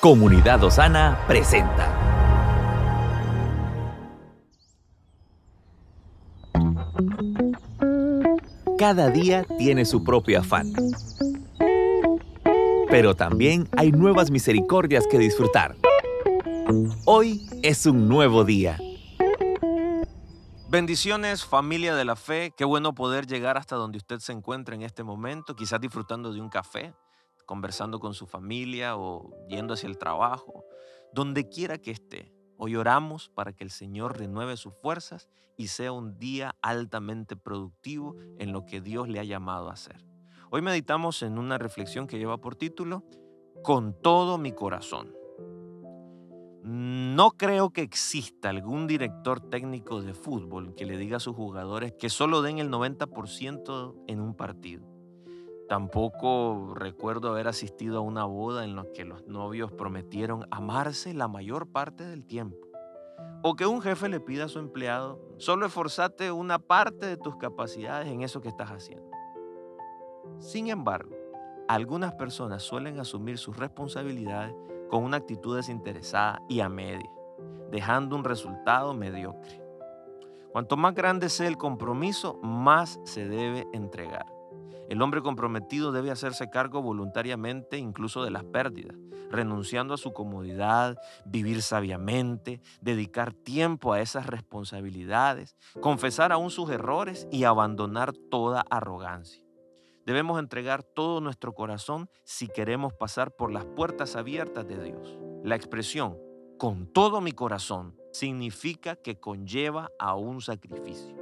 Comunidad Osana presenta. Cada día tiene su propio afán. Pero también hay nuevas misericordias que disfrutar. Hoy es un nuevo día. Bendiciones familia de la fe, qué bueno poder llegar hasta donde usted se encuentra en este momento, quizás disfrutando de un café, conversando con su familia o yendo hacia el trabajo, donde quiera que esté. Hoy oramos para que el Señor renueve sus fuerzas y sea un día altamente productivo en lo que Dios le ha llamado a hacer. Hoy meditamos en una reflexión que lleva por título Con todo mi corazón. No creo que exista algún director técnico de fútbol que le diga a sus jugadores que solo den el 90% en un partido. Tampoco recuerdo haber asistido a una boda en la que los novios prometieron amarse la mayor parte del tiempo. O que un jefe le pida a su empleado, solo esforzate una parte de tus capacidades en eso que estás haciendo. Sin embargo, algunas personas suelen asumir sus responsabilidades con una actitud desinteresada y a media, dejando un resultado mediocre. Cuanto más grande sea el compromiso, más se debe entregar. El hombre comprometido debe hacerse cargo voluntariamente incluso de las pérdidas, renunciando a su comodidad, vivir sabiamente, dedicar tiempo a esas responsabilidades, confesar aún sus errores y abandonar toda arrogancia. Debemos entregar todo nuestro corazón si queremos pasar por las puertas abiertas de Dios. La expresión con todo mi corazón significa que conlleva a un sacrificio.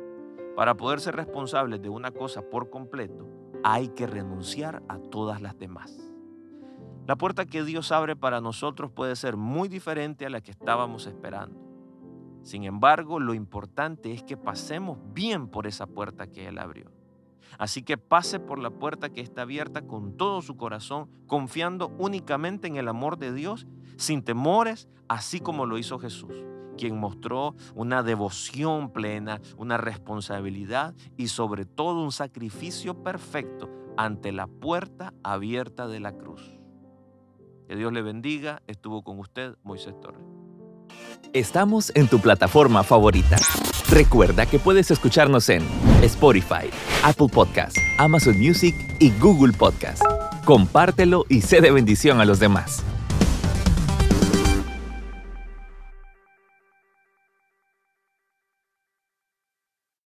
Para poder ser responsables de una cosa por completo, hay que renunciar a todas las demás. La puerta que Dios abre para nosotros puede ser muy diferente a la que estábamos esperando. Sin embargo, lo importante es que pasemos bien por esa puerta que Él abrió. Así que pase por la puerta que está abierta con todo su corazón, confiando únicamente en el amor de Dios, sin temores, así como lo hizo Jesús quien mostró una devoción plena, una responsabilidad y sobre todo un sacrificio perfecto ante la puerta abierta de la cruz. Que Dios le bendiga. Estuvo con usted Moisés Torres. Estamos en tu plataforma favorita. Recuerda que puedes escucharnos en Spotify, Apple Podcasts, Amazon Music y Google Podcasts. Compártelo y sé de bendición a los demás.